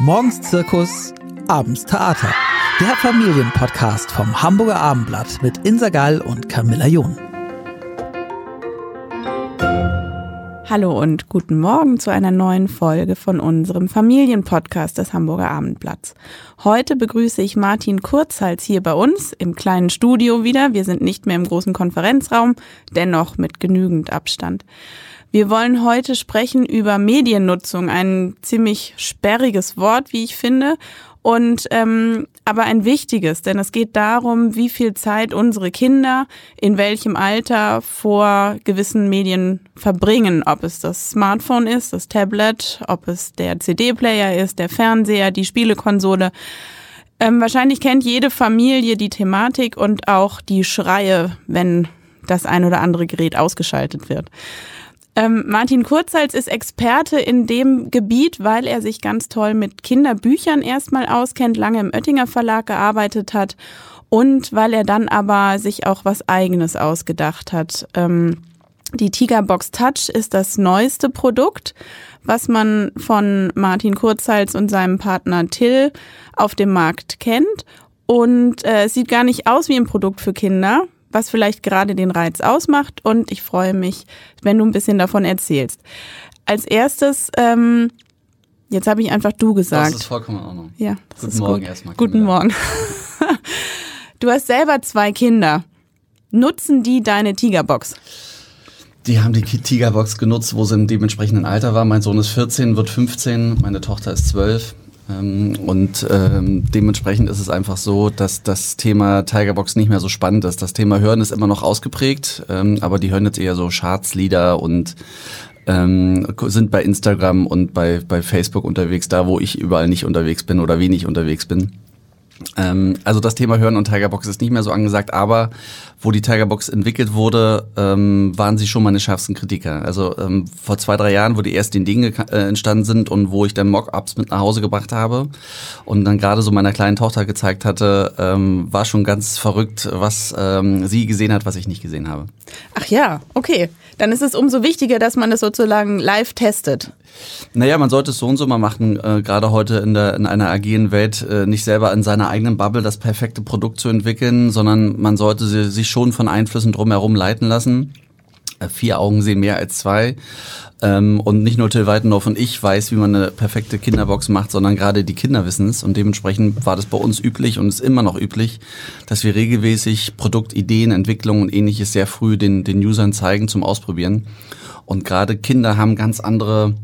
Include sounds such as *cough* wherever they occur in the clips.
Morgens Zirkus, abends Theater. Der Familienpodcast vom Hamburger Abendblatt mit Insa Gall und Camilla John. Hallo und guten Morgen zu einer neuen Folge von unserem Familienpodcast des Hamburger Abendblatts. Heute begrüße ich Martin Kurzhals hier bei uns im kleinen Studio wieder. Wir sind nicht mehr im großen Konferenzraum, dennoch mit genügend Abstand. Wir wollen heute sprechen über Mediennutzung, ein ziemlich sperriges Wort, wie ich finde, und ähm, aber ein wichtiges, denn es geht darum, wie viel Zeit unsere Kinder in welchem Alter vor gewissen Medien verbringen, ob es das Smartphone ist, das Tablet, ob es der CD-Player ist, der Fernseher, die Spielekonsole. Ähm, wahrscheinlich kennt jede Familie die Thematik und auch die Schreie, wenn das ein oder andere Gerät ausgeschaltet wird. Ähm, Martin Kurzhals ist Experte in dem Gebiet, weil er sich ganz toll mit Kinderbüchern erstmal auskennt, lange im Oettinger Verlag gearbeitet hat und weil er dann aber sich auch was eigenes ausgedacht hat. Ähm, die Tigerbox Touch ist das neueste Produkt, was man von Martin Kurzhals und seinem Partner Till auf dem Markt kennt. Und äh, es sieht gar nicht aus wie ein Produkt für Kinder, was vielleicht gerade den Reiz ausmacht. Und ich freue mich, wenn du ein bisschen davon erzählst. Als erstes, ähm, jetzt habe ich einfach du gesagt. Das ist vollkommen in Ordnung. Ja, Guten Morgen gut. erstmal. Guten Morgen. *laughs* du hast selber zwei Kinder. Nutzen die deine Tigerbox? Die haben die Tigerbox genutzt, wo sie im dementsprechenden Alter war. Mein Sohn ist 14, wird 15, meine Tochter ist 12. Ähm, und ähm, dementsprechend ist es einfach so, dass das Thema Tigerbox nicht mehr so spannend ist. Das Thema Hören ist immer noch ausgeprägt, ähm, aber die hören jetzt eher so Chartslieder und ähm, sind bei Instagram und bei, bei Facebook unterwegs, da wo ich überall nicht unterwegs bin oder wenig unterwegs bin. Ähm, also das Thema Hören und Tigerbox ist nicht mehr so angesagt, aber wo die Tigerbox entwickelt wurde, ähm, waren sie schon meine schärfsten Kritiker. Also ähm, vor zwei, drei Jahren, wo die ersten Dinge äh, entstanden sind und wo ich dann Mockups mit nach Hause gebracht habe und dann gerade so meiner kleinen Tochter gezeigt hatte, ähm, war schon ganz verrückt, was ähm, sie gesehen hat, was ich nicht gesehen habe. Ach ja, okay. Dann ist es umso wichtiger, dass man das sozusagen live testet. Naja, man sollte es so und so mal machen, äh, gerade heute in, der, in einer agilen Welt, äh, nicht selber in seiner eigenen Bubble das perfekte Produkt zu entwickeln, sondern man sollte sich schon von Einflüssen drumherum leiten lassen. Äh, vier Augen sehen mehr als zwei. Ähm, und nicht nur Till Weitendorf und ich weiß, wie man eine perfekte Kinderbox macht, sondern gerade die Kinder wissen es. Und dementsprechend war das bei uns üblich und ist immer noch üblich, dass wir regelmäßig Produktideen, Entwicklungen und ähnliches sehr früh den, den Usern zeigen zum Ausprobieren. Und gerade Kinder haben ganz andere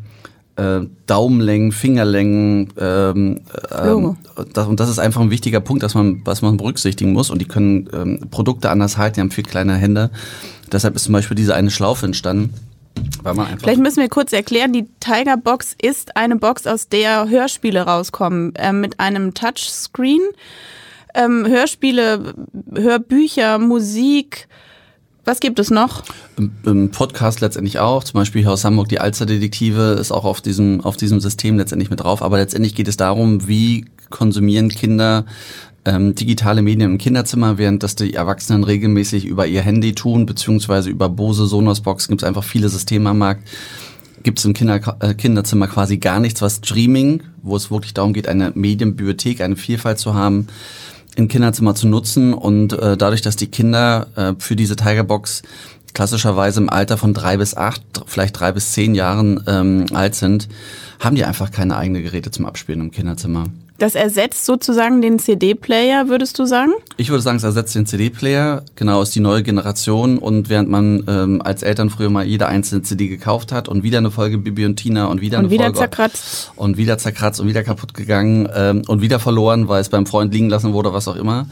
äh, Daumenlängen, Fingerlängen. Ähm, ähm, das, und das ist einfach ein wichtiger Punkt, dass man, was man berücksichtigen muss. Und die können ähm, Produkte anders halten, die haben viel kleinere Hände. Deshalb ist zum Beispiel diese eine Schlaufe entstanden. Vielleicht müssen wir kurz erklären, die Tiger Box ist eine Box, aus der Hörspiele rauskommen, äh, mit einem Touchscreen. Ähm, Hörspiele, Hörbücher, Musik, was gibt es noch? Im, Podcast letztendlich auch. Zum Beispiel hier aus Hamburg die Alsterdetektive ist auch auf diesem, auf diesem System letztendlich mit drauf. Aber letztendlich geht es darum, wie konsumieren Kinder ähm, digitale Medien im Kinderzimmer, während das die Erwachsenen regelmäßig über ihr Handy tun, beziehungsweise über Bose Sonos Box gibt es einfach viele Systeme am Markt. Gibt es im Kinder, äh, Kinderzimmer quasi gar nichts, was Streaming, wo es wirklich darum geht, eine Medienbibliothek, eine Vielfalt zu haben, im Kinderzimmer zu nutzen und äh, dadurch, dass die Kinder äh, für diese Tigerbox klassischerweise im Alter von drei bis acht, vielleicht drei bis zehn Jahren ähm, alt sind, haben die einfach keine eigenen Geräte zum Abspielen im Kinderzimmer. Das ersetzt sozusagen den CD-Player, würdest du sagen? Ich würde sagen, es ersetzt den CD-Player. Genau, ist die neue Generation. Und während man ähm, als Eltern früher mal jede einzelne CD gekauft hat und wieder eine Folge Bibi und Tina und wieder und eine wieder Folge zerkratzt und wieder zerkratzt und wieder kaputt gegangen ähm, und wieder verloren, weil es beim Freund liegen lassen wurde, was auch immer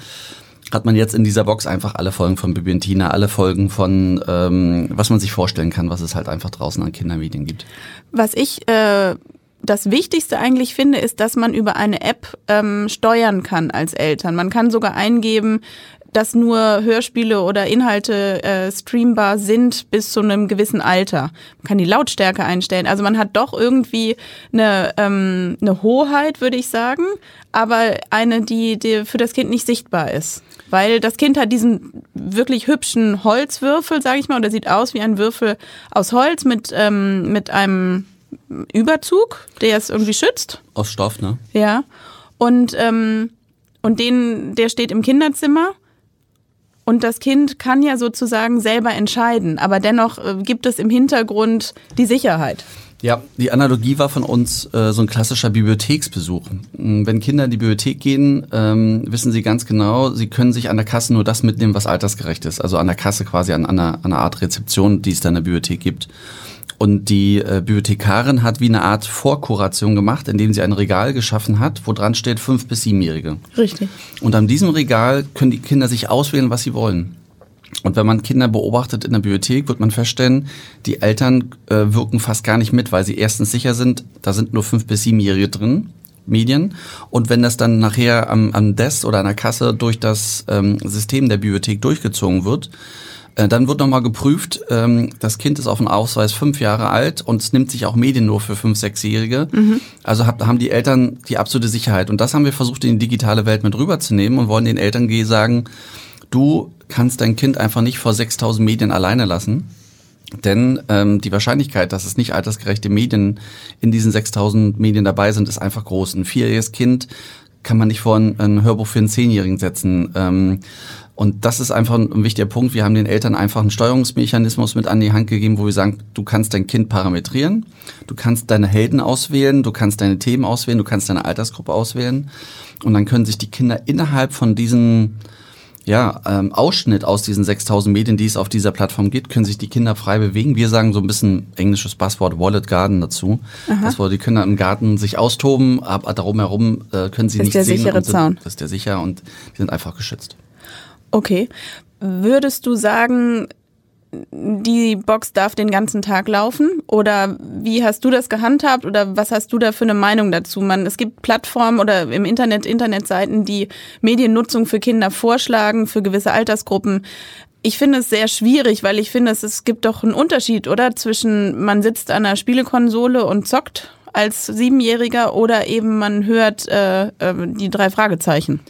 hat man jetzt in dieser Box einfach alle Folgen von Bibi und Tina, alle Folgen von, ähm, was man sich vorstellen kann, was es halt einfach draußen an Kindermedien gibt. Was ich äh, das Wichtigste eigentlich finde, ist, dass man über eine App ähm, steuern kann als Eltern. Man kann sogar eingeben, dass nur Hörspiele oder Inhalte äh, streambar sind bis zu einem gewissen Alter. Man kann die Lautstärke einstellen. Also man hat doch irgendwie eine, ähm, eine Hoheit, würde ich sagen, aber eine, die, die für das Kind nicht sichtbar ist. Weil das Kind hat diesen wirklich hübschen Holzwürfel, sage ich mal, oder sieht aus wie ein Würfel aus Holz mit, ähm, mit einem Überzug, der es irgendwie schützt. Aus Stoff, ne? Ja. Und, ähm, und den, der steht im Kinderzimmer. Und das Kind kann ja sozusagen selber entscheiden, aber dennoch äh, gibt es im Hintergrund die Sicherheit. Ja, die Analogie war von uns äh, so ein klassischer Bibliotheksbesuch. Mm, wenn Kinder in die Bibliothek gehen, ähm, wissen sie ganz genau, sie können sich an der Kasse nur das mitnehmen, was altersgerecht ist. Also an der Kasse quasi an, an, einer, an einer Art Rezeption, die es da in der Bibliothek gibt. Und die äh, Bibliothekarin hat wie eine Art Vorkuration gemacht, indem sie ein Regal geschaffen hat, wo dran steht fünf bis siebenjährige. Richtig. Und an diesem Regal können die Kinder sich auswählen, was sie wollen. Und wenn man Kinder beobachtet in der Bibliothek, wird man feststellen, die Eltern äh, wirken fast gar nicht mit, weil sie erstens sicher sind, da sind nur fünf bis siebenjährige drin. Medien. Und wenn das dann nachher am, am Desk oder an der Kasse durch das ähm, System der Bibliothek durchgezogen wird, äh, dann wird nochmal geprüft, ähm, das Kind ist auf dem Ausweis fünf Jahre alt und es nimmt sich auch Medien nur für fünf, sechsjährige. Mhm. Also hab, haben die Eltern die absolute Sicherheit. Und das haben wir versucht, in die digitale Welt mit rüberzunehmen und wollen den Eltern sagen, du kannst dein Kind einfach nicht vor 6000 Medien alleine lassen. Denn ähm, die Wahrscheinlichkeit, dass es nicht altersgerechte Medien in diesen 6000 Medien dabei sind, ist einfach groß. Ein vierjähriges Kind kann man nicht vor ein, ein Hörbuch für einen Zehnjährigen setzen. Ähm, und das ist einfach ein, ein wichtiger Punkt. Wir haben den Eltern einfach einen Steuerungsmechanismus mit an die Hand gegeben, wo wir sagen, du kannst dein Kind parametrieren, du kannst deine Helden auswählen, du kannst deine Themen auswählen, du kannst deine Altersgruppe auswählen. Und dann können sich die Kinder innerhalb von diesen ja, ähm, Ausschnitt aus diesen 6000 Medien, die es auf dieser Plattform gibt, können sich die Kinder frei bewegen. Wir sagen so ein bisschen englisches Passwort Wallet Garden dazu. Aha. Das wo die Kinder im Garten sich austoben, aber darum herum äh, können sie das nicht sehen. Das ist der sichere Zaun. Das ist der sicher und die sind einfach geschützt. Okay. Würdest du sagen, die Box darf den ganzen Tag laufen? Oder wie hast du das gehandhabt? Oder was hast du da für eine Meinung dazu? Man, es gibt Plattformen oder im Internet, Internetseiten, die Mediennutzung für Kinder vorschlagen, für gewisse Altersgruppen. Ich finde es sehr schwierig, weil ich finde, es, gibt doch einen Unterschied, oder? Zwischen man sitzt an einer Spielekonsole und zockt als Siebenjähriger oder eben man hört äh, äh, die drei Fragezeichen.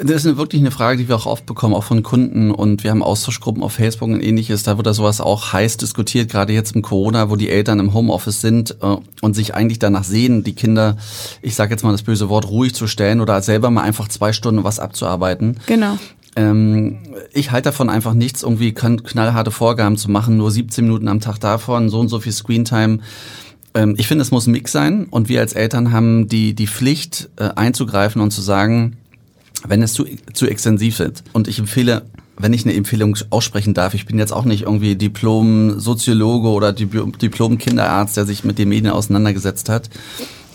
Das ist wirklich eine Frage, die wir auch oft bekommen, auch von Kunden. Und wir haben Austauschgruppen auf Facebook und ähnliches. Da wird da sowas auch heiß diskutiert, gerade jetzt im Corona, wo die Eltern im Homeoffice sind äh, und sich eigentlich danach sehen, die Kinder, ich sage jetzt mal das böse Wort, ruhig zu stellen oder selber mal einfach zwei Stunden was abzuarbeiten. Genau. Ähm, ich halte davon einfach nichts, irgendwie knallharte Vorgaben zu machen, nur 17 Minuten am Tag davon, so und so viel Screentime ähm, ich finde, es muss ein Mix sein und wir als Eltern haben die, die Pflicht äh, einzugreifen und zu sagen, wenn es zu, zu extensiv ist. Und ich empfehle, wenn ich eine Empfehlung aussprechen darf, ich bin jetzt auch nicht irgendwie Diplom-Soziologe oder Diplom-Kinderarzt, der sich mit den Medien auseinandergesetzt hat.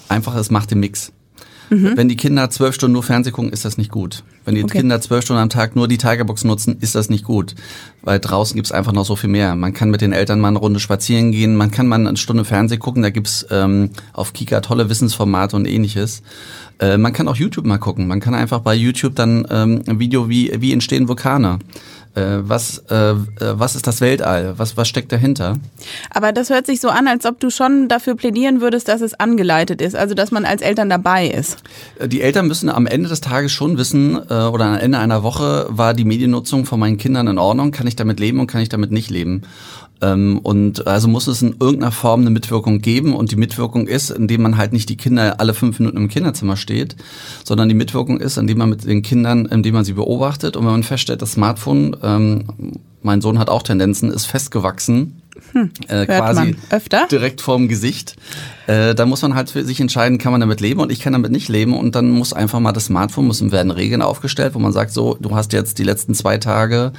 Einfach, es macht den Mix. Mhm. Wenn die Kinder zwölf Stunden nur Fernseh gucken, ist das nicht gut. Wenn die okay. Kinder zwölf Stunden am Tag nur die Tigerbox nutzen, ist das nicht gut. Weil draußen gibt's einfach noch so viel mehr. Man kann mit den Eltern mal eine Runde spazieren gehen, man kann mal eine Stunde Fernseh gucken, da gibt's ähm, auf Kika tolle Wissensformate und ähnliches. Äh, man kann auch YouTube mal gucken. Man kann einfach bei YouTube dann ähm, ein Video wie, wie entstehen Vulkane was, äh, äh, was ist das Weltall? Was, was steckt dahinter? Aber das hört sich so an, als ob du schon dafür plädieren würdest, dass es angeleitet ist, also dass man als Eltern dabei ist. Äh, die Eltern müssen am Ende des Tages schon wissen, äh, oder am Ende einer Woche, war die Mediennutzung von meinen Kindern in Ordnung? Kann ich damit leben und kann ich damit nicht leben? Ähm, und also muss es in irgendeiner Form eine Mitwirkung geben und die Mitwirkung ist, indem man halt nicht die Kinder alle fünf Minuten im Kinderzimmer steht, sondern die Mitwirkung ist, indem man mit den Kindern, indem man sie beobachtet und wenn man feststellt, das Smartphone, ähm, mein Sohn hat auch Tendenzen, ist festgewachsen, hm, äh, quasi öfter? direkt vorm Gesicht. Äh, da muss man halt für sich entscheiden, kann man damit leben und ich kann damit nicht leben und dann muss einfach mal das Smartphone, müssen werden Regeln aufgestellt, wo man sagt, so, du hast jetzt die letzten zwei Tage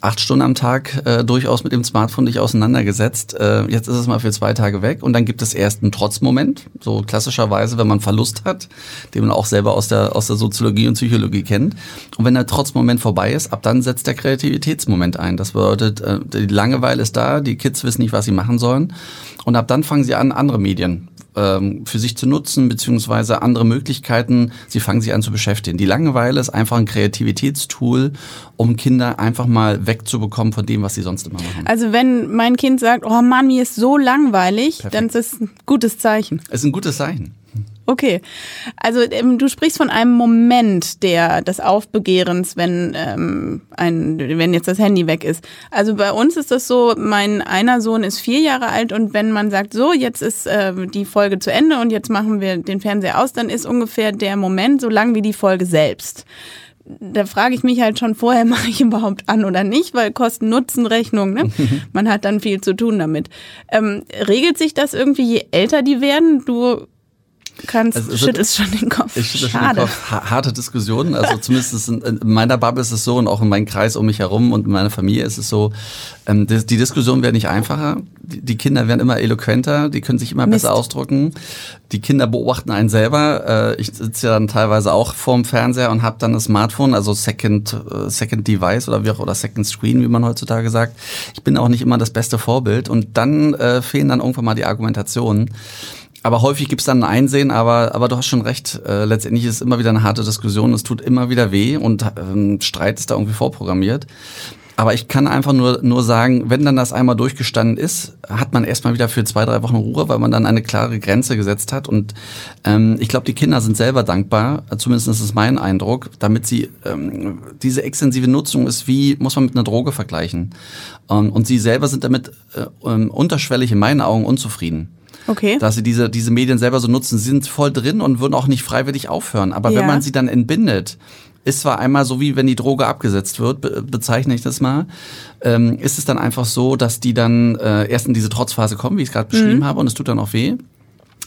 acht Stunden am Tag äh, durchaus mit dem Smartphone dich auseinandergesetzt. Äh, jetzt ist es mal für zwei Tage weg und dann gibt es erst einen Trotzmoment, so klassischerweise, wenn man Verlust hat, den man auch selber aus der, aus der Soziologie und Psychologie kennt. Und wenn der Trotzmoment vorbei ist, ab dann setzt der Kreativitätsmoment ein. Das bedeutet, äh, die Langeweile ist da, die Kids wissen nicht, was sie machen sollen und ab dann fangen sie an, andere Medien ähm, für sich zu nutzen, beziehungsweise andere Möglichkeiten, sie fangen sich an zu beschäftigen. Die Langeweile ist einfach ein Kreativitätstool, um Kinder einfach mal wegzubekommen von dem, was sie sonst immer machen. Also wenn mein Kind sagt, oh Mann, mir ist so langweilig, Perfekt. dann ist es ein gutes Zeichen. Es ist ein gutes Zeichen. Okay. Also ähm, du sprichst von einem Moment der des Aufbegehrens, wenn ähm, ein wenn jetzt das Handy weg ist. Also bei uns ist das so, mein einer Sohn ist vier Jahre alt und wenn man sagt, so jetzt ist äh, die Folge zu Ende und jetzt machen wir den Fernseher aus, dann ist ungefähr der Moment so lang wie die Folge selbst da frage ich mich halt schon vorher, *laughs* mache ich überhaupt an oder nicht, weil Kosten-Nutzen-Rechnung, ne? *laughs* man hat dann viel zu tun damit. Ähm, regelt sich das irgendwie, je älter die werden? Du kannst, also, schüttelst schon den Kopf. Ich schüttel schon den Kopf. Harte Diskussionen. Also zumindest in, in, meiner Bubble ist es so und auch in meinem Kreis um mich herum und in meiner Familie ist es so, ähm, die, die Diskussionen werden nicht einfacher. Die, die, Kinder werden immer eloquenter, die können sich immer Mist. besser ausdrücken. Die Kinder beobachten einen selber. Äh, ich sitze ja dann teilweise auch vorm Fernseher und habe dann das Smartphone, also Second, äh, Second Device oder wie auch oder Second Screen, wie man heutzutage sagt. Ich bin auch nicht immer das beste Vorbild und dann äh, fehlen dann irgendwann mal die Argumentationen. Aber häufig gibt's dann ein Einsehen, aber, aber du hast schon recht. Äh, letztendlich ist es immer wieder eine harte Diskussion. Es tut immer wieder weh und ähm, Streit ist da irgendwie vorprogrammiert. Aber ich kann einfach nur, nur sagen, wenn dann das einmal durchgestanden ist, hat man erstmal wieder für zwei, drei Wochen Ruhe, weil man dann eine klare Grenze gesetzt hat. Und ähm, ich glaube, die Kinder sind selber dankbar, zumindest ist es mein Eindruck, damit sie ähm, diese extensive Nutzung ist wie, muss man mit einer Droge vergleichen. Ähm, und sie selber sind damit äh, ähm, unterschwellig in meinen Augen unzufrieden. Okay. Dass sie diese, diese Medien selber so nutzen. Sie sind voll drin und würden auch nicht freiwillig aufhören. Aber ja. wenn man sie dann entbindet, ist zwar einmal so wie wenn die Droge abgesetzt wird, be bezeichne ich das mal, ähm, ist es dann einfach so, dass die dann äh, erst in diese Trotzphase kommen, wie ich es gerade beschrieben mhm. habe, und es tut dann auch weh.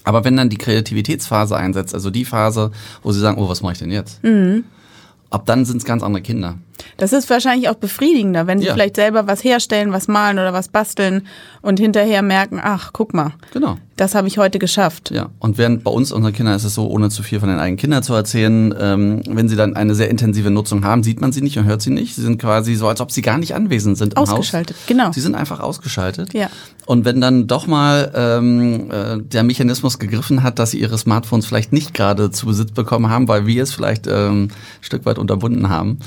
Aber wenn dann die Kreativitätsphase einsetzt, also die Phase, wo sie sagen, oh, was mache ich denn jetzt? Mhm. Ab dann sind es ganz andere Kinder. Das ist wahrscheinlich auch befriedigender, wenn sie ja. vielleicht selber was herstellen, was malen oder was basteln und hinterher merken, ach, guck mal. Genau. Das habe ich heute geschafft. Ja, und während bei uns unseren Kindern ist es so, ohne zu viel von den eigenen Kindern zu erzählen, ähm, wenn sie dann eine sehr intensive Nutzung haben, sieht man sie nicht und hört sie nicht. Sie sind quasi so, als ob sie gar nicht anwesend sind im ausgeschaltet, Haus. genau. Sie sind einfach ausgeschaltet. Ja. Und wenn dann doch mal ähm, äh, der Mechanismus gegriffen hat, dass sie ihre Smartphones vielleicht nicht gerade zu Besitz bekommen haben, weil wir es vielleicht ähm, ein Stück weit unterbunden haben,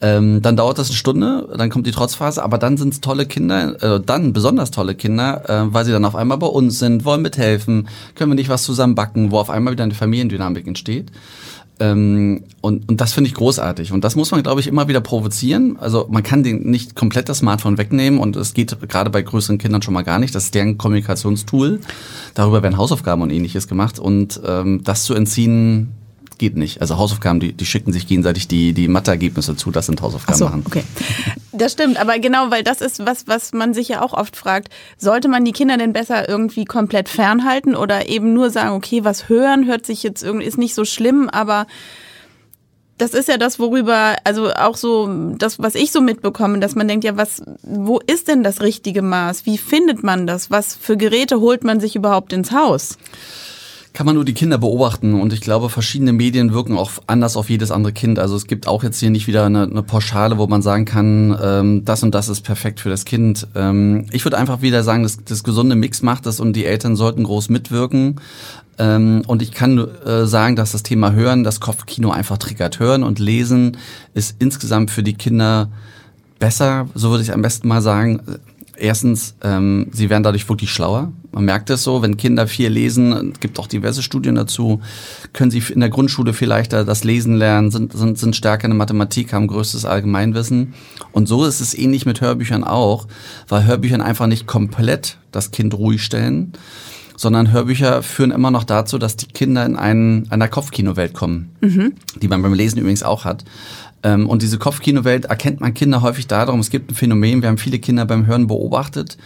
ähm, dann dauert das eine Stunde, dann kommt die Trotzphase, aber dann sind es tolle Kinder, äh, dann besonders tolle Kinder, äh, weil sie dann auf einmal bei uns sind, wollen mithelfen, können wir nicht was zusammen backen, wo auf einmal wieder eine Familiendynamik entsteht. Ähm, und, und das finde ich großartig. Und das muss man, glaube ich, immer wieder provozieren. Also man kann den nicht komplett das Smartphone wegnehmen und es geht gerade bei größeren Kindern schon mal gar nicht. Das ist deren Kommunikationstool. Darüber werden Hausaufgaben und ähnliches gemacht. Und ähm, das zu entziehen, geht nicht. Also Hausaufgaben, die, die schicken sich gegenseitig die, die Mathe-Ergebnisse zu, das sind Hausaufgaben so, machen. Okay. Das stimmt, aber genau, weil das ist was, was man sich ja auch oft fragt. Sollte man die Kinder denn besser irgendwie komplett fernhalten oder eben nur sagen, okay, was hören hört sich jetzt irgendwie, ist nicht so schlimm, aber das ist ja das, worüber, also auch so, das, was ich so mitbekomme, dass man denkt, ja, was, wo ist denn das richtige Maß? Wie findet man das? Was für Geräte holt man sich überhaupt ins Haus? Kann man nur die Kinder beobachten und ich glaube, verschiedene Medien wirken auch anders auf jedes andere Kind. Also es gibt auch jetzt hier nicht wieder eine, eine Pauschale, wo man sagen kann, ähm, das und das ist perfekt für das Kind. Ähm, ich würde einfach wieder sagen, dass das gesunde Mix macht das und die Eltern sollten groß mitwirken. Ähm, und ich kann äh, sagen, dass das Thema Hören, das Kopfkino einfach triggert. Hören und Lesen ist insgesamt für die Kinder besser, so würde ich am besten mal sagen. Erstens, ähm, sie werden dadurch wirklich schlauer. Man merkt es so, wenn Kinder viel lesen, es gibt auch diverse Studien dazu, können sie in der Grundschule viel leichter das Lesen lernen, sind, sind, sind stärker in der Mathematik, haben größtes Allgemeinwissen. Und so ist es ähnlich mit Hörbüchern auch, weil Hörbüchern einfach nicht komplett das Kind ruhig stellen, sondern Hörbücher führen immer noch dazu, dass die Kinder in einen, einer Kopfkinowelt kommen, mhm. die man beim Lesen übrigens auch hat. Ähm, und diese Kopfkinowelt erkennt man Kinder häufig darum, es gibt ein Phänomen, wir haben viele Kinder beim Hören beobachtet,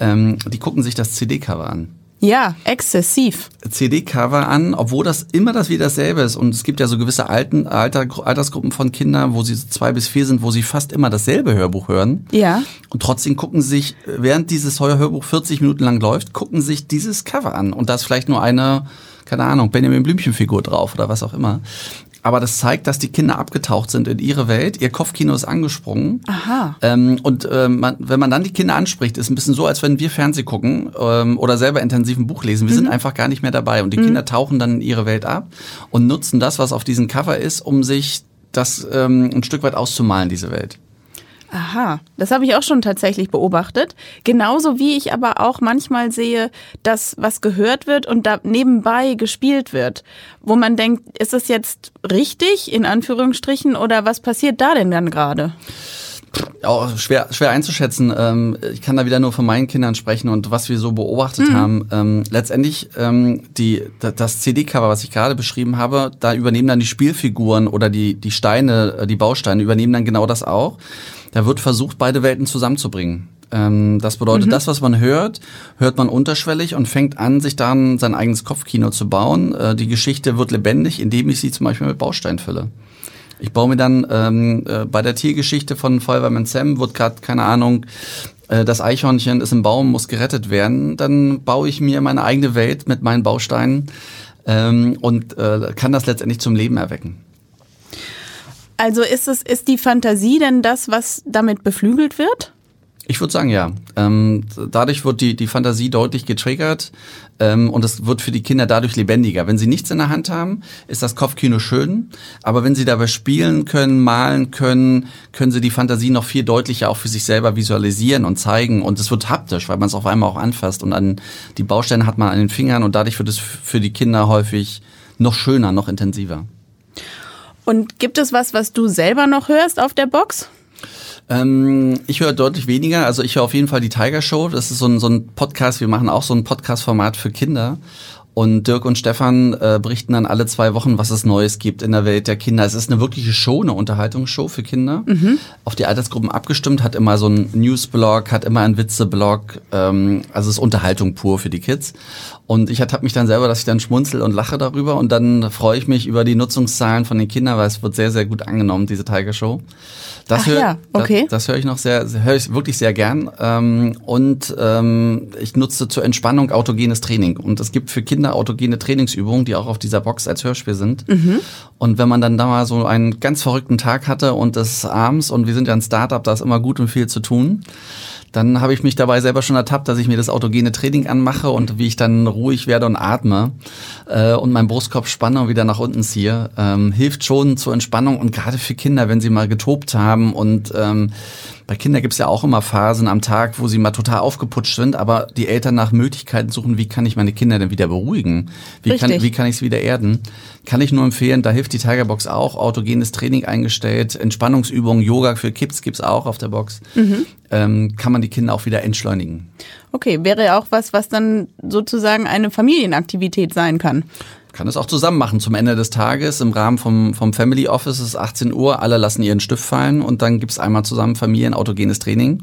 ähm, die gucken sich das CD-Cover an. Ja, exzessiv. CD-Cover an, obwohl das immer das wieder dasselbe ist. Und es gibt ja so gewisse alten, Alter, Altersgruppen von Kindern, wo sie zwei bis vier sind, wo sie fast immer dasselbe Hörbuch hören. Ja. Und trotzdem gucken sich, während dieses Hörbuch 40 Minuten lang läuft, gucken sich dieses Cover an. Und da ist vielleicht nur eine, keine Ahnung, Benjamin Blümchen-Figur drauf oder was auch immer aber das zeigt, dass die Kinder abgetaucht sind in ihre Welt. Ihr Kopfkino ist angesprungen. Aha. Ähm, und äh, man, wenn man dann die Kinder anspricht, ist ein bisschen so, als wenn wir Fernseh gucken ähm, oder selber intensiv ein Buch lesen. Wir mhm. sind einfach gar nicht mehr dabei. Und die mhm. Kinder tauchen dann in ihre Welt ab und nutzen das, was auf diesem Cover ist, um sich das ähm, ein Stück weit auszumalen, diese Welt. Aha, das habe ich auch schon tatsächlich beobachtet. Genauso wie ich aber auch manchmal sehe, dass was gehört wird und da nebenbei gespielt wird, wo man denkt, ist das jetzt richtig in Anführungsstrichen oder was passiert da denn dann gerade? Ja, schwer, schwer einzuschätzen. Ähm, ich kann da wieder nur von meinen Kindern sprechen und was wir so beobachtet mhm. haben. Ähm, letztendlich ähm, die, das CD-Cover, was ich gerade beschrieben habe, da übernehmen dann die Spielfiguren oder die, die Steine, äh, die Bausteine übernehmen dann genau das auch. Da wird versucht, beide Welten zusammenzubringen. Ähm, das bedeutet, mhm. das, was man hört, hört man unterschwellig und fängt an, sich dann sein eigenes Kopfkino zu bauen. Äh, die Geschichte wird lebendig, indem ich sie zum Beispiel mit Baustein fülle. Ich baue mir dann ähm, äh, bei der Tiergeschichte von Feuerwehrmann Sam, wird gerade, keine Ahnung, äh, das Eichhörnchen ist im Baum, muss gerettet werden. Dann baue ich mir meine eigene Welt mit meinen Bausteinen ähm, und äh, kann das letztendlich zum Leben erwecken. Also ist es, ist die Fantasie denn das, was damit beflügelt wird? Ich würde sagen, ja. Ähm, dadurch wird die, die Fantasie deutlich getriggert ähm, und es wird für die Kinder dadurch lebendiger. Wenn sie nichts in der Hand haben, ist das Kopfkino schön, aber wenn sie dabei spielen können, malen können, können sie die Fantasie noch viel deutlicher auch für sich selber visualisieren und zeigen und es wird haptisch, weil man es auf einmal auch anfasst und an die Bausteine hat man an den Fingern und dadurch wird es für die Kinder häufig noch schöner, noch intensiver. Und gibt es was, was du selber noch hörst auf der Box? Ähm, ich höre deutlich weniger. Also ich höre auf jeden Fall die Tiger Show. Das ist so ein, so ein Podcast. Wir machen auch so ein Podcast-Format für Kinder. Und Dirk und Stefan äh, berichten dann alle zwei Wochen, was es Neues gibt in der Welt der Kinder. Es ist eine wirkliche Show, eine Unterhaltungsshow für Kinder. Mhm. Auf die Altersgruppen abgestimmt, hat immer so einen Newsblog, hat immer einen Witzeblog. Ähm, also es ist Unterhaltung pur für die Kids. Und ich ertappe mich dann selber, dass ich dann schmunzel und lache darüber. Und dann freue ich mich über die Nutzungszahlen von den Kindern, weil es wird sehr, sehr gut angenommen, diese Tiger Show. Das höre ja, okay. das, das höre ich noch sehr, höre ich wirklich sehr gern. Ähm, und ähm, ich nutze zur Entspannung autogenes Training. Und es gibt für Kinder autogene Trainingsübungen, die auch auf dieser Box als Hörspiel sind. Mhm. Und wenn man dann da mal so einen ganz verrückten Tag hatte und es abends und wir sind ja ein Startup, da ist immer gut und viel zu tun dann habe ich mich dabei selber schon ertappt, dass ich mir das autogene Training anmache und wie ich dann ruhig werde und atme äh, und meinen Brustkorb spanne und wieder nach unten ziehe. Ähm, hilft schon zur Entspannung und gerade für Kinder, wenn sie mal getobt haben und ähm, bei Kindern gibt es ja auch immer Phasen am Tag, wo sie mal total aufgeputscht sind, aber die Eltern nach Möglichkeiten suchen, wie kann ich meine Kinder denn wieder beruhigen? Wie Richtig. kann, wie kann ich sie wieder erden? Kann ich nur empfehlen, da hilft die Tigerbox auch, autogenes Training eingestellt, Entspannungsübungen, Yoga für Kids gibt's auch auf der Box. Mhm. Ähm, kann man die Kinder auch wieder entschleunigen. Okay, wäre auch was, was dann sozusagen eine Familienaktivität sein kann kann es auch zusammen machen zum Ende des Tages im Rahmen vom, vom Family Office ist 18 Uhr, alle lassen ihren Stift fallen und dann gibt's einmal zusammen Familienautogenes Training.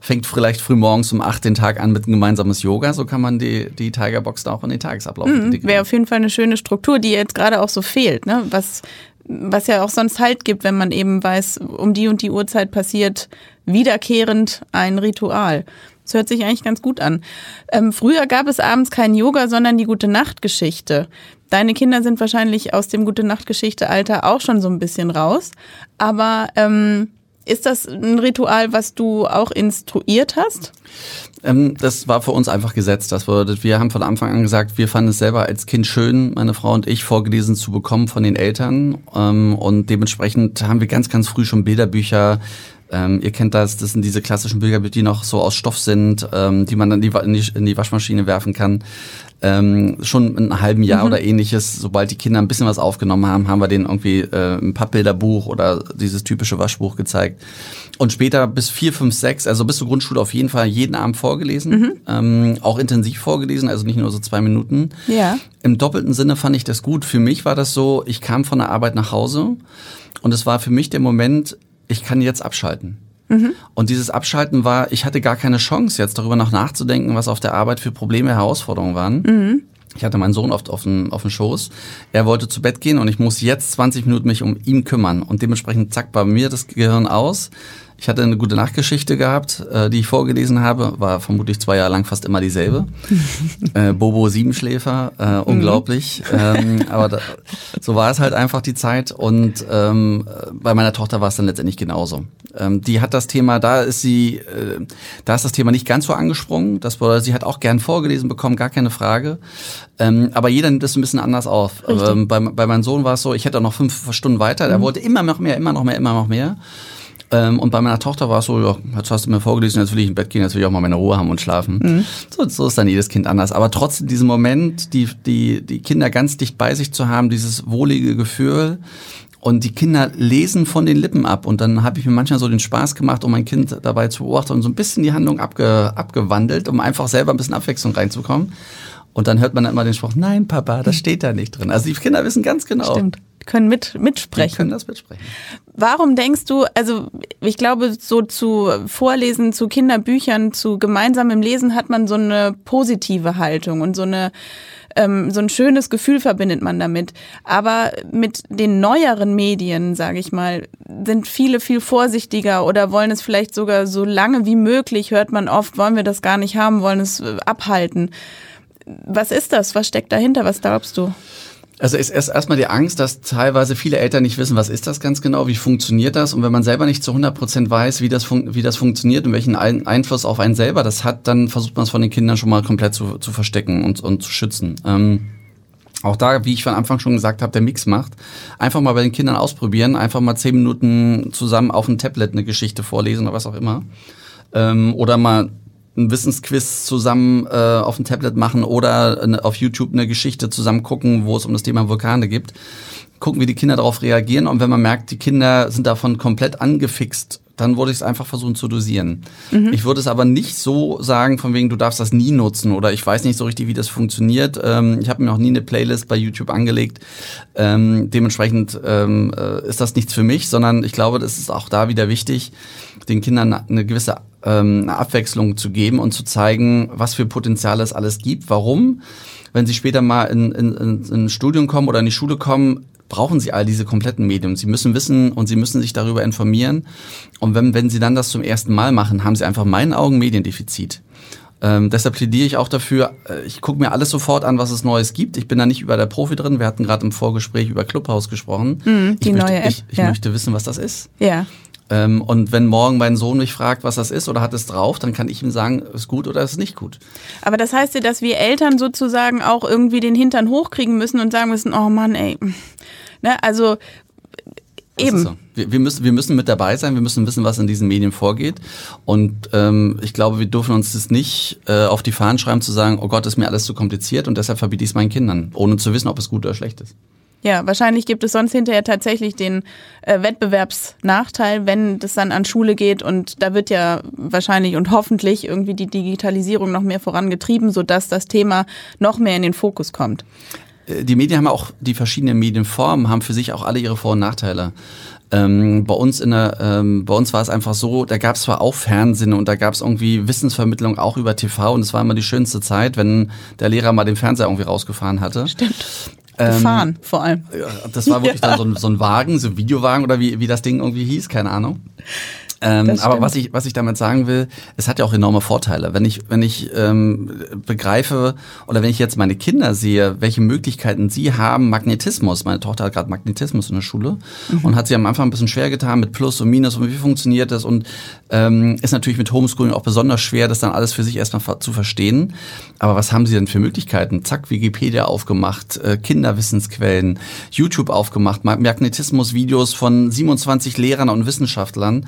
Fängt vielleicht früh morgens um 8 den Tag an mit ein gemeinsames Yoga, so kann man die, die Tigerbox da auch in den Tagesablauf mhm, Wäre auf jeden Fall eine schöne Struktur, die jetzt gerade auch so fehlt, ne? was, was ja auch sonst Halt gibt, wenn man eben weiß, um die und die Uhrzeit passiert wiederkehrend ein Ritual. Das hört sich eigentlich ganz gut an. Ähm, früher gab es abends kein Yoga, sondern die Gute Nacht Geschichte. Deine Kinder sind wahrscheinlich aus dem Gute Nacht Geschichte Alter auch schon so ein bisschen raus. Aber ähm, ist das ein Ritual, was du auch instruiert hast? Ähm, das war für uns einfach gesetzt. Das bedeutet, wir haben von Anfang an gesagt, wir fanden es selber als Kind schön, meine Frau und ich, vorgelesen zu bekommen von den Eltern. Ähm, und dementsprechend haben wir ganz, ganz früh schon Bilderbücher ähm, ihr kennt das, das sind diese klassischen Bücher, die noch so aus Stoff sind, die man dann in die Waschmaschine werfen kann. Ähm, schon in einem halben Jahr mhm. oder ähnliches, sobald die Kinder ein bisschen was aufgenommen haben, haben wir denen irgendwie äh, ein Pappbilderbuch oder dieses typische Waschbuch gezeigt. Und später bis vier, fünf, sechs, also bis zur Grundschule auf jeden Fall jeden Abend vorgelesen, mhm. ähm, auch intensiv vorgelesen, also nicht nur so zwei Minuten. Ja. Im doppelten Sinne fand ich das gut. Für mich war das so, ich kam von der Arbeit nach Hause und es war für mich der Moment, ich kann jetzt abschalten. Mhm. Und dieses Abschalten war, ich hatte gar keine Chance, jetzt darüber noch nachzudenken, was auf der Arbeit für Probleme, Herausforderungen waren. Mhm. Ich hatte meinen Sohn oft auf dem, auf dem Schoß. Er wollte zu Bett gehen und ich muss jetzt 20 Minuten mich um ihn kümmern. Und dementsprechend zack bei mir das Gehirn aus. Ich hatte eine gute Nachtgeschichte gehabt, äh, die ich vorgelesen habe, war vermutlich zwei Jahre lang fast immer dieselbe. *laughs* äh, Bobo Siebenschläfer, äh, mhm. unglaublich. Ähm, aber da, so war es halt einfach die Zeit. Und ähm, bei meiner Tochter war es dann letztendlich genauso. Ähm, die hat das Thema, da ist sie, äh, da ist das Thema nicht ganz so angesprungen. Das sie hat auch gern vorgelesen bekommen, gar keine Frage. Ähm, aber jeder nimmt es ein bisschen anders auf. Ähm, bei, bei meinem Sohn war es so, ich hätte auch noch fünf Stunden weiter, der mhm. wollte immer noch mehr, immer noch mehr, immer noch mehr. Ähm, und bei meiner Tochter war es so, ja, jetzt hast du mir vorgelesen, jetzt will ich ins Bett gehen, jetzt will ich auch mal meine Ruhe haben und schlafen. Mhm. So, so ist dann jedes Kind anders. Aber trotzdem diesen Moment, die, die, die Kinder ganz dicht bei sich zu haben, dieses wohlige Gefühl, und die Kinder lesen von den Lippen ab. Und dann habe ich mir manchmal so den Spaß gemacht, um mein Kind dabei zu beobachten und so ein bisschen die Handlung abge, abgewandelt, um einfach selber ein bisschen Abwechslung reinzukommen. Und dann hört man dann immer den Spruch, nein, Papa, das steht da nicht drin. Also die Kinder wissen ganz genau. Stimmt. Können mit, mitsprechen. Die können das mitsprechen. Warum denkst du, also ich glaube, so zu Vorlesen, zu Kinderbüchern, zu gemeinsamem Lesen hat man so eine positive Haltung und so eine ähm, so ein schönes Gefühl verbindet man damit. Aber mit den neueren Medien, sage ich mal, sind viele viel vorsichtiger oder wollen es vielleicht sogar so lange wie möglich, hört man oft, wollen wir das gar nicht haben, wollen es äh, abhalten. Was ist das? Was steckt dahinter? Was glaubst du? Also ist erst erstmal die Angst, dass teilweise viele Eltern nicht wissen, was ist das ganz genau, wie funktioniert das und wenn man selber nicht zu 100 Prozent weiß, wie das, wie das funktioniert und welchen Einfluss auf einen selber das hat, dann versucht man es von den Kindern schon mal komplett zu, zu verstecken und, und zu schützen. Ähm, auch da, wie ich von Anfang schon gesagt habe, der Mix macht. Einfach mal bei den Kindern ausprobieren, einfach mal zehn Minuten zusammen auf dem Tablet eine Geschichte vorlesen oder was auch immer. Ähm, oder mal ein Wissensquiz zusammen äh, auf dem Tablet machen oder eine, auf YouTube eine Geschichte zusammen gucken, wo es um das Thema Vulkane gibt. Gucken, wie die Kinder darauf reagieren und wenn man merkt, die Kinder sind davon komplett angefixt, dann würde ich es einfach versuchen zu dosieren. Mhm. Ich würde es aber nicht so sagen, von wegen, du darfst das nie nutzen oder ich weiß nicht so richtig, wie das funktioniert. Ähm, ich habe mir auch nie eine Playlist bei YouTube angelegt. Ähm, dementsprechend ähm, äh, ist das nichts für mich, sondern ich glaube, das ist auch da wieder wichtig, den Kindern eine gewisse ähm, Abwechslung zu geben und zu zeigen, was für Potenzial es alles gibt. Warum? Wenn sie später mal in, in, in ein Studium kommen oder in die Schule kommen, brauchen sie all diese kompletten Medien. Sie müssen wissen und sie müssen sich darüber informieren. Und wenn, wenn sie dann das zum ersten Mal machen, haben sie einfach in meinen Augen Mediendefizit. Ähm, deshalb plädiere ich auch dafür, äh, ich gucke mir alles sofort an, was es Neues gibt. Ich bin da nicht über der Profi drin. Wir hatten gerade im Vorgespräch über Clubhouse gesprochen. Mm, die ich neue möchte, App. Ich, ich ja. möchte wissen, was das ist. Ja. Ähm, und wenn morgen mein Sohn mich fragt, was das ist oder hat es drauf, dann kann ich ihm sagen, ist gut oder ist nicht gut. Aber das heißt ja, dass wir Eltern sozusagen auch irgendwie den Hintern hochkriegen müssen und sagen müssen, oh Mann, ey. Ne, also Eben. So. Wir, wir, müssen, wir müssen mit dabei sein, wir müssen wissen, was in diesen Medien vorgeht. Und ähm, ich glaube, wir dürfen uns das nicht äh, auf die Fahnen schreiben, zu sagen, oh Gott, ist mir alles zu kompliziert und deshalb verbiete ich es meinen Kindern, ohne zu wissen, ob es gut oder schlecht ist. Ja, wahrscheinlich gibt es sonst hinterher tatsächlich den äh, Wettbewerbsnachteil, wenn das dann an Schule geht und da wird ja wahrscheinlich und hoffentlich irgendwie die Digitalisierung noch mehr vorangetrieben, sodass das Thema noch mehr in den Fokus kommt. Äh, die Medien haben auch die verschiedenen Medienformen, haben für sich auch alle ihre Vor- und Nachteile. Ähm, bei uns in der, ähm, bei uns war es einfach so, da gab es zwar auch Fernsehen und da gab es irgendwie Wissensvermittlung auch über TV und es war immer die schönste Zeit, wenn der Lehrer mal den Fernseher irgendwie rausgefahren hatte. Stimmt. Gefahren ähm, vor allem. Das war wirklich *laughs* ja. dann so ein, so ein Wagen, so ein Videowagen oder wie, wie das Ding irgendwie hieß, keine Ahnung. Ähm, aber was ich, was ich damit sagen will, es hat ja auch enorme Vorteile. Wenn ich, wenn ich ähm, begreife oder wenn ich jetzt meine Kinder sehe, welche Möglichkeiten sie haben, Magnetismus. Meine Tochter hat gerade Magnetismus in der Schule mhm. und hat sie am Anfang ein bisschen schwer getan mit Plus und Minus und wie funktioniert das und ähm, ist natürlich mit Homeschooling auch besonders schwer, das dann alles für sich erstmal zu verstehen. Aber was haben sie denn für Möglichkeiten? Zack, Wikipedia aufgemacht, äh, Kinderwissensquellen, YouTube aufgemacht, Magnetismus-Videos von 27 Lehrern und Wissenschaftlern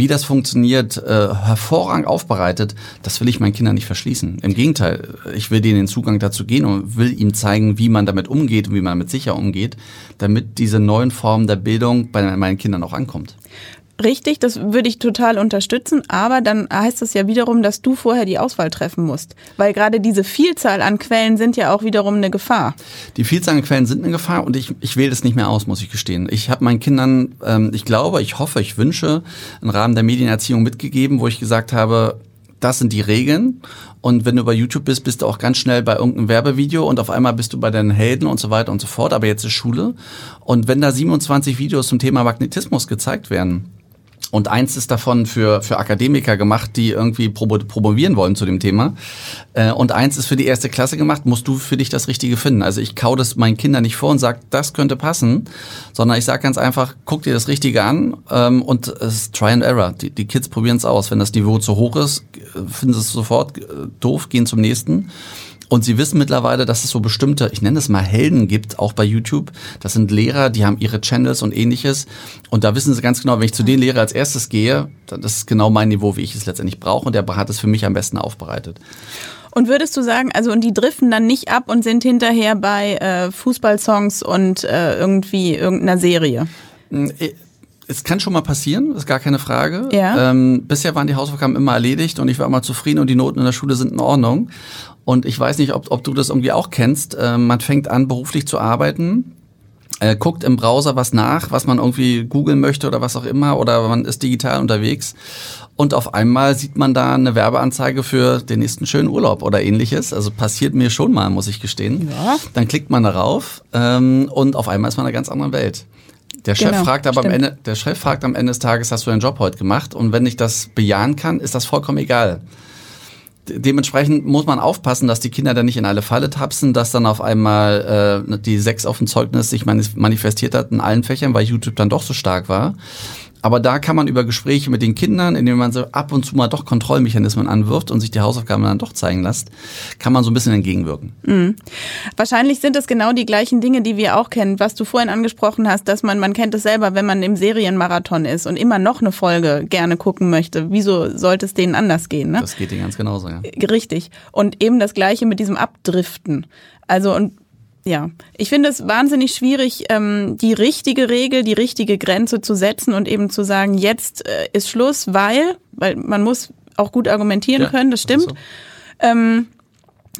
wie das funktioniert, äh, hervorragend aufbereitet, das will ich meinen Kindern nicht verschließen. Im Gegenteil, ich will denen den Zugang dazu gehen und will ihm zeigen, wie man damit umgeht und wie man damit sicher umgeht, damit diese neuen Formen der Bildung bei meinen Kindern auch ankommt. Richtig, das würde ich total unterstützen, aber dann heißt das ja wiederum, dass du vorher die Auswahl treffen musst, weil gerade diese Vielzahl an Quellen sind ja auch wiederum eine Gefahr. Die Vielzahl an Quellen sind eine Gefahr und ich, ich wähle das nicht mehr aus, muss ich gestehen. Ich habe meinen Kindern, ähm, ich glaube, ich hoffe, ich wünsche, im Rahmen der Medienerziehung mitgegeben, wo ich gesagt habe, das sind die Regeln. Und wenn du bei YouTube bist, bist du auch ganz schnell bei irgendeinem Werbevideo und auf einmal bist du bei deinen Helden und so weiter und so fort. Aber jetzt ist Schule. Und wenn da 27 Videos zum Thema Magnetismus gezeigt werden, und eins ist davon für, für Akademiker gemacht, die irgendwie promovieren wollen zu dem Thema. Äh, und eins ist für die erste Klasse gemacht, musst du für dich das Richtige finden. Also ich kau das meinen Kindern nicht vor und sag, das könnte passen, sondern ich sage ganz einfach, guck dir das Richtige an ähm, und es ist Try and Error. Die, die Kids probieren es aus. Wenn das Niveau zu hoch ist, finden sie es sofort äh, doof, gehen zum nächsten. Und sie wissen mittlerweile, dass es so bestimmte, ich nenne es mal Helden gibt, auch bei YouTube. Das sind Lehrer, die haben ihre Channels und ähnliches. Und da wissen sie ganz genau, wenn ich zu den Lehrer als erstes gehe, das ist genau mein Niveau, wie ich es letztendlich brauche. Und der hat es für mich am besten aufbereitet. Und würdest du sagen, also und die driften dann nicht ab und sind hinterher bei äh, Fußballsongs und äh, irgendwie irgendeiner Serie? Es kann schon mal passieren, ist gar keine Frage. Ja. Ähm, bisher waren die Hausaufgaben immer erledigt und ich war immer zufrieden und die Noten in der Schule sind in Ordnung. Und ich weiß nicht, ob, ob du das irgendwie auch kennst. Ähm, man fängt an, beruflich zu arbeiten äh, guckt im Browser was nach, was man irgendwie googeln möchte oder was auch immer, oder man ist digital unterwegs und auf einmal sieht man da eine Werbeanzeige für den nächsten schönen Urlaub oder ähnliches. Also passiert mir schon mal, muss ich gestehen. Ja. Dann klickt man darauf ähm, und auf einmal ist man in einer ganz anderen Welt. Der Chef Genau, fragt aber am stimmt. Ende, der Chef fragt am Ende des Tages, hast du deinen Job heute gemacht? Und wenn ich das bejahen kann, ist das vollkommen egal. De- Dementsprechend muss man aufpassen, dass die Kinder dann nicht in alle Falle tapsen, dass dann auf einmal äh, die sechs auf dem Zeugnis sich manifestiert hat in allen Fächern, weil YouTube dann doch so stark war. Aber da kann man über Gespräche mit den Kindern, indem man so ab und zu mal doch Kontrollmechanismen anwirft und sich die Hausaufgaben dann doch zeigen lässt, kann man so ein bisschen entgegenwirken. Wahrscheinlich sind es genau die gleichen Dinge, die wir auch kennen, was du vorhin angesprochen hast, dass man, man kennt es selber, wenn man im Serienmarathon ist und immer noch eine Folge gerne gucken möchte. Wieso sollte es denen anders gehen? Ne? Das geht dir ganz genauso, ja. Richtig. Und eben das Gleiche mit diesem Abdriften. Also und ja, ich finde es wahnsinnig schwierig, ähm, die richtige Regel, die richtige Grenze zu setzen und eben zu sagen, jetzt äh, ist Schluss, weil, weil man muss auch gut argumentieren Ja, können, das stimmt. Ähm,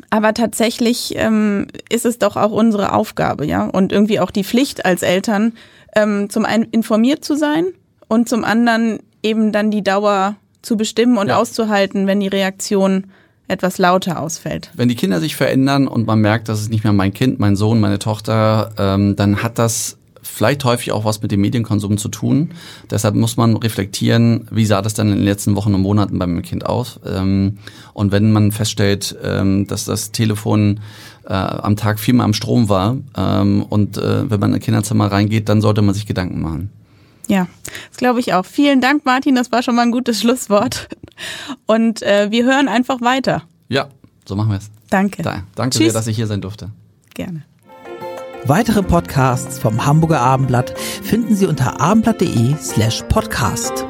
aber tatsächlich ähm, ist es doch auch unsere Aufgabe, ja, und irgendwie auch die Pflicht als Eltern, ähm, zum einen informiert zu sein und zum anderen eben dann die Dauer zu bestimmen und Ja. auszuhalten, wenn die Reaktion etwas lauter ausfällt. Wenn die Kinder sich verändern und man merkt, das ist nicht mehr mein Kind, mein Sohn, meine Tochter, ähm, dann hat das vielleicht häufig auch was mit dem Medienkonsum zu tun. Deshalb muss man reflektieren, wie sah das dann in den letzten Wochen und Monaten beim Kind aus. Ähm, und wenn man feststellt, ähm, dass das Telefon äh, am Tag viermal am Strom war ähm, und äh, wenn man in ein Kinderzimmer reingeht, dann sollte man sich Gedanken machen. Ja, das glaube ich auch. Vielen Dank, Martin. Das war schon mal ein gutes Schlusswort. Und äh, wir hören einfach weiter. Ja, so machen wir es. Danke. Da, danke Tschüss. sehr, dass ich hier sein durfte. Gerne. Weitere Podcasts vom Hamburger Abendblatt finden Sie unter abendblatt.de slash podcast.